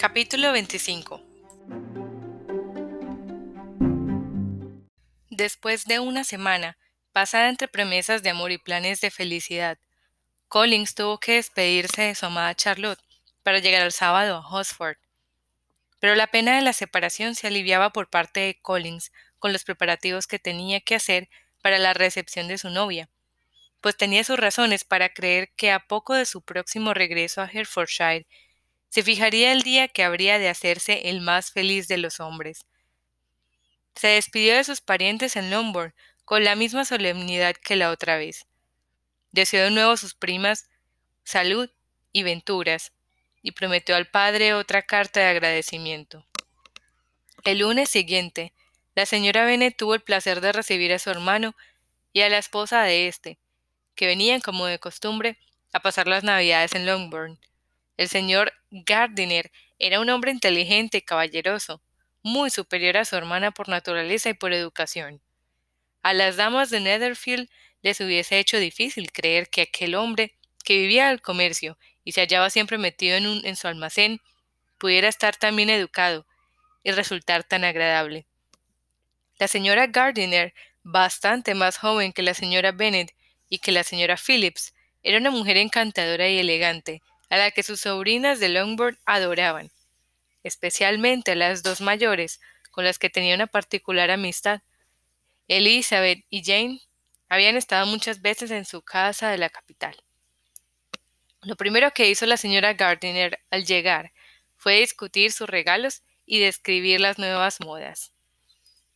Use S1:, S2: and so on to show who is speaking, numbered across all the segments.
S1: Capítulo 25 Después de una semana, pasada entre promesas de amor y planes de felicidad, Collins tuvo que despedirse de su amada Charlotte para llegar al sábado a Hosford. Pero la pena de la separación se aliviaba por parte de Collins con los preparativos que tenía que hacer para la recepción de su novia, pues tenía sus razones para creer que a poco de su próximo regreso a Herefordshire se fijaría el día que habría de hacerse el más feliz de los hombres. Se despidió de sus parientes en Longbourn con la misma solemnidad que la otra vez. Deseó de nuevo sus primas salud y venturas, y prometió al padre otra carta de agradecimiento. El lunes siguiente, la señora Bennet tuvo el placer de recibir a su hermano y a la esposa de éste, que venían, como de costumbre, a pasar las navidades en Longbourn. El señor Gardiner era un hombre inteligente y caballeroso, muy superior a su hermana por naturaleza y por educación. A las damas de Netherfield les hubiese hecho difícil creer que aquel hombre, que vivía al comercio y se hallaba siempre metido en, su almacén, pudiera estar tan bien educado y resultar tan agradable. La señora Gardiner, bastante más joven que la señora Bennet y que la señora Phillips, era una mujer encantadora y elegante, a la que sus sobrinas de Longbourn adoraban, especialmente las dos mayores, con las que tenía una particular amistad. Elizabeth y Jane habían estado muchas veces en su casa de la capital. Lo primero que hizo la señora Gardiner al llegar fue discutir sus regalos y describir las nuevas modas.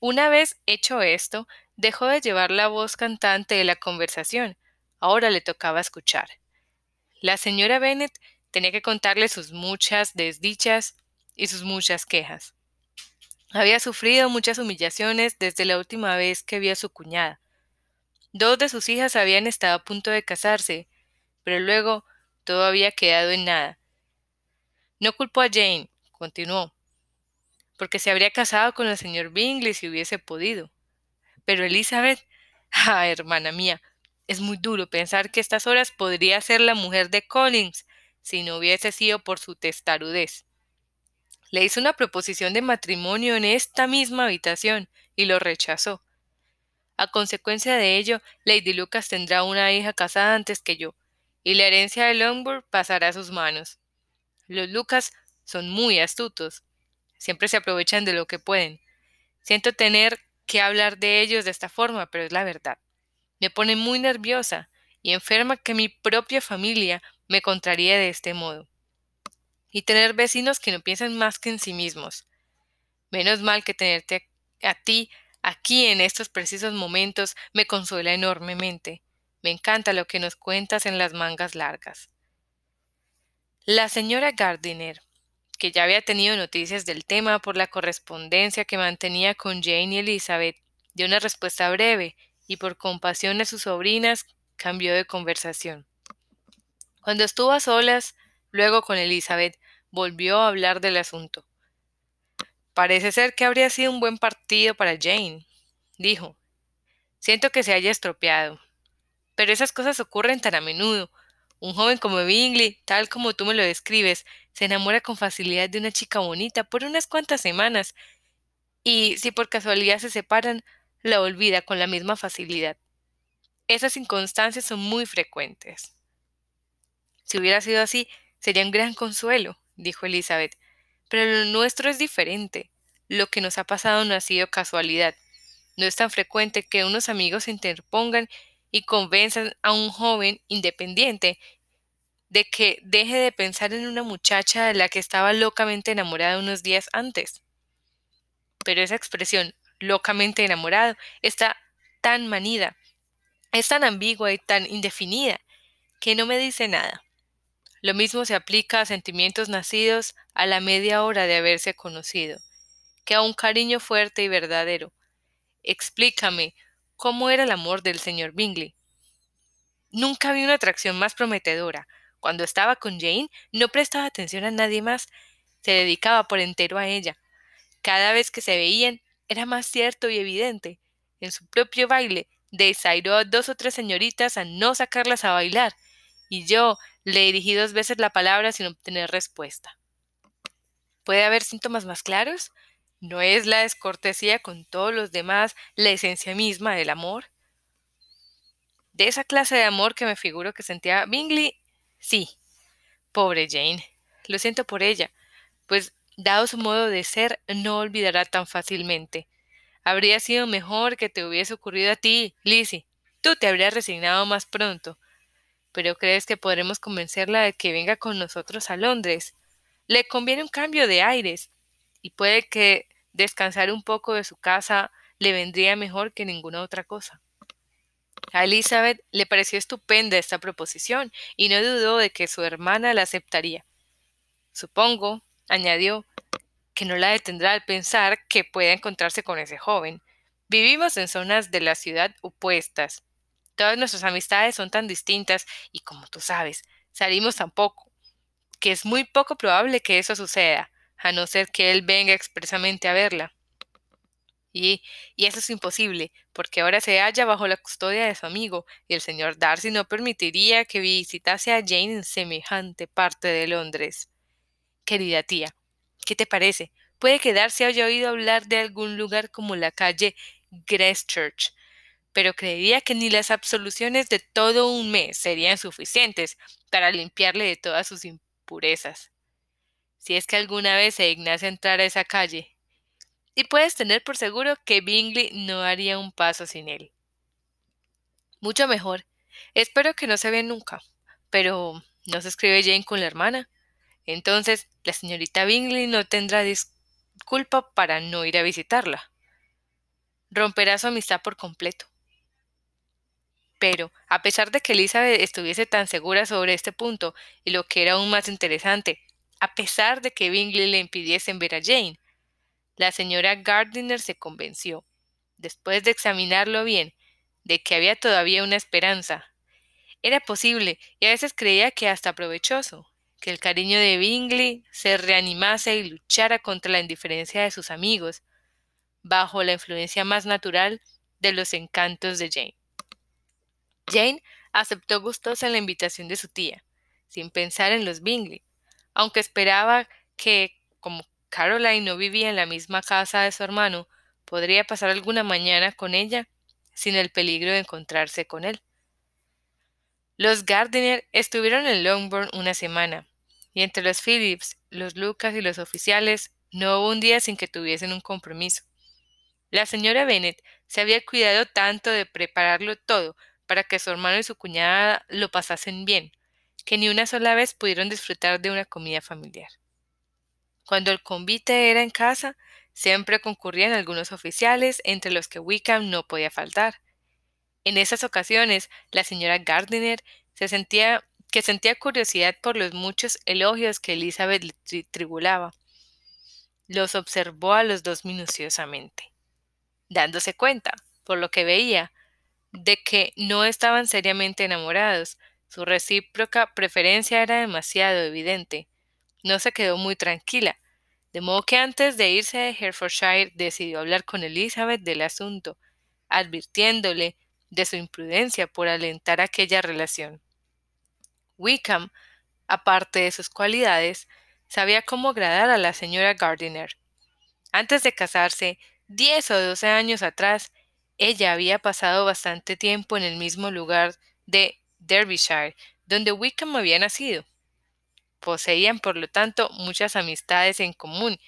S1: Una vez hecho esto, dejó de llevar la voz cantante de la conversación. Ahora le tocaba escuchar. La señora Bennet tenía que contarle sus muchas desdichas y sus muchas quejas. Había sufrido muchas humillaciones desde la última vez que vio a su cuñada. Dos de sus hijas habían estado a punto de casarse, pero luego todo había quedado en nada. No culpó a Jane, continuó, porque se habría casado con el señor Bingley si hubiese podido. Pero Elizabeth, ah, hermana mía, es muy duro pensar que estas horas podría ser la mujer de Collins si no hubiese sido por su testarudez. Le hizo una proposición de matrimonio en esta misma habitación y lo rechazó. A consecuencia de ello, Lady Lucas tendrá una hija casada antes que yo, y la herencia de Longbourn pasará a sus manos. Los Lucas son muy astutos, Siempre se aprovechan de lo que pueden. Siento tener que hablar de ellos de esta forma, pero es la verdad. Me pone muy nerviosa y enferma que mi propia familia me contraríe de este modo. Y tener vecinos que no piensan más que en sí mismos. Menos mal que tenerte a ti aquí en estos precisos momentos me consuela enormemente. Me encanta lo que nos cuentas en las mangas largas. La señora Gardiner que ya había tenido noticias del tema por la correspondencia que mantenía con Jane y Elizabeth, dio una respuesta breve y por compasión a sus sobrinas cambió de conversación. Cuando estuvo a solas, luego con Elizabeth, volvió a hablar del asunto. Parece ser que habría sido un buen partido para Jane, dijo. Siento que se haya estropeado. Pero esas cosas ocurren tan a menudo, un joven como Bingley, tal como tú me lo describes, se enamora con facilidad de una chica bonita por unas cuantas semanas, y si por casualidad se separan, la olvida con la misma facilidad. Esas inconstancias son muy frecuentes. Si hubiera sido así, sería un gran consuelo, dijo Elizabeth. Pero lo nuestro es diferente. Lo que nos ha pasado no ha sido casualidad. No es tan frecuente que unos amigos se interpongan y convenzan a un joven independiente de que deje de pensar en una muchacha de la que estaba locamente enamorada unos días antes. Pero esa expresión, locamente enamorado, está tan manida, es tan ambigua y tan indefinida, que no me dice nada. Lo mismo se aplica a sentimientos nacidos a la media hora de haberse conocido, que a un cariño fuerte y verdadero. Explícame cómo era el amor del señor Bingley. Nunca vi una atracción más prometedora. Cuando estaba con Jane, no prestaba atención a nadie más, se dedicaba por entero a ella. Cada vez que se veían, era más cierto y evidente. En su propio baile, desairó a dos o tres señoritas a no sacarlas a bailar, y yo le dirigí dos veces la palabra sin obtener respuesta. ¿Puede haber síntomas más claros? ¿No es la descortesía con todos los demás la esencia misma del amor? De esa clase de amor que me figuro que sentía Bingley, sí. Pobre Jane. Lo siento por ella, pues dado su modo de ser, no olvidará tan fácilmente. Habría sido mejor que te hubiese ocurrido a ti, Lizzie. Tú te habrías resignado más pronto. Pero crees que podremos convencerla de que venga con nosotros a Londres. Le conviene un cambio de aires, y puede que descansar un poco de su casa le vendría mejor que ninguna otra cosa. A Elizabeth le pareció estupenda esta proposición y no dudó de que su hermana la aceptaría. Supongo, añadió, que no la detendrá al pensar que pueda encontrarse con ese joven. Vivimos en zonas de la ciudad opuestas. Todas nuestras amistades son tan distintas y como tú sabes, salimos tan poco, que es muy poco probable que eso suceda, a no ser que él venga expresamente a verla. Y, y, eso es imposible, porque ahora se halla bajo la custodia de su amigo, y el señor Darcy no permitiría que visitase a Jane en semejante parte de Londres. Querida tía, ¿qué te parece? Puede que Darcy haya oído hablar de algún lugar como la calle Gracechurch, pero creería que ni las absoluciones de todo un mes serían suficientes para limpiarle de todas sus impurezas. Si es que alguna vez se dignase entrar a esa calle, y puedes tener por seguro que Bingley no haría un paso sin él. Mucho mejor. Espero que no se vean nunca. Pero ¿no se escribe Jane con la hermana? Entonces, la señorita Bingley no tendrá disculpa para no ir a visitarla. Romperá su amistad por completo. Pero, a pesar de que Elizabeth estuviese tan segura sobre este punto, y lo que era aún más interesante, a pesar de que Bingley le impidiesen ver a Jane, la señora Gardiner se convenció, después de examinarlo bien, de que había todavía una esperanza. Era posible, y a veces creía que hasta provechoso, que el cariño de Bingley se reanimase y luchara contra la indiferencia de sus amigos, bajo la influencia más natural de los encantos de Jane. Jane aceptó gustosa la invitación de su tía, sin pensar en los Bingley, aunque esperaba que, como Caroline no vivía en la misma casa de su hermano, podría pasar alguna mañana con ella sin el peligro de encontrarse con él. Los Gardiner estuvieron en Longbourn una semana, y entre los Phillips, los Lucas y los oficiales no hubo un día sin que tuviesen un compromiso. La señora Bennet se había cuidado tanto de prepararlo todo para que su hermano y su cuñada lo pasasen bien, que ni una sola vez pudieron disfrutar de una comida familiar. Cuando el convite era en casa, siempre concurrían algunos oficiales, entre los que Wickham no podía faltar. En esas ocasiones, la señora Gardiner se sentía que sentía curiosidad por los muchos elogios que Elizabeth le tribulaba. Los observó a los dos minuciosamente, dándose cuenta, por lo que veía, de que no estaban seriamente enamorados. Su recíproca preferencia era demasiado evidente no se quedó muy tranquila, de modo que antes de irse de Herefordshire decidió hablar con Elizabeth del asunto, advirtiéndole de su imprudencia por alentar aquella relación. Wickham, aparte de sus cualidades, sabía cómo agradar a la señora Gardiner. Antes de casarse, diez o doce años atrás, ella había pasado bastante tiempo en el mismo lugar de Derbyshire, donde Wickham había nacido. Poseían, por lo tanto, muchas amistades en común,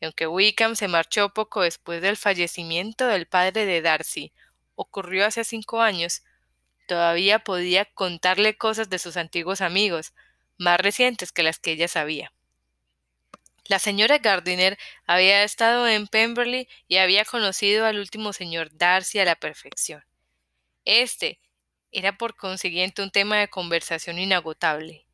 S1: y aunque Wickham se marchó poco después del fallecimiento del padre de Darcy, ocurrió hace cinco años, todavía podía contarle cosas de sus antiguos amigos, más recientes que las que ella sabía. La señora Gardiner había estado en Pemberley y había conocido al último señor Darcy a la perfección. Este era por consiguiente un tema de conversación inagotable.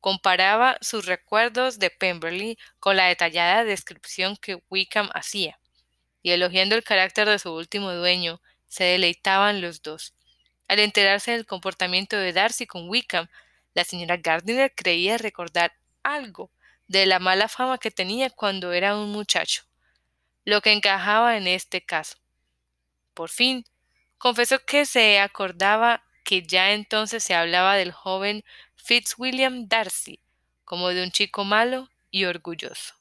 S1: Comparaba sus recuerdos de Pemberley con la detallada descripción que Wickham hacía, y elogiando el carácter de su último dueño, se deleitaban los dos. Al enterarse del comportamiento de Darcy con Wickham, la señora Gardiner creía recordar algo de la mala fama que tenía cuando era un muchacho, lo que encajaba en este caso. Por fin, confesó que se acordaba que ya entonces se hablaba del joven Fitzwilliam Darcy como de un chico malo y orgulloso.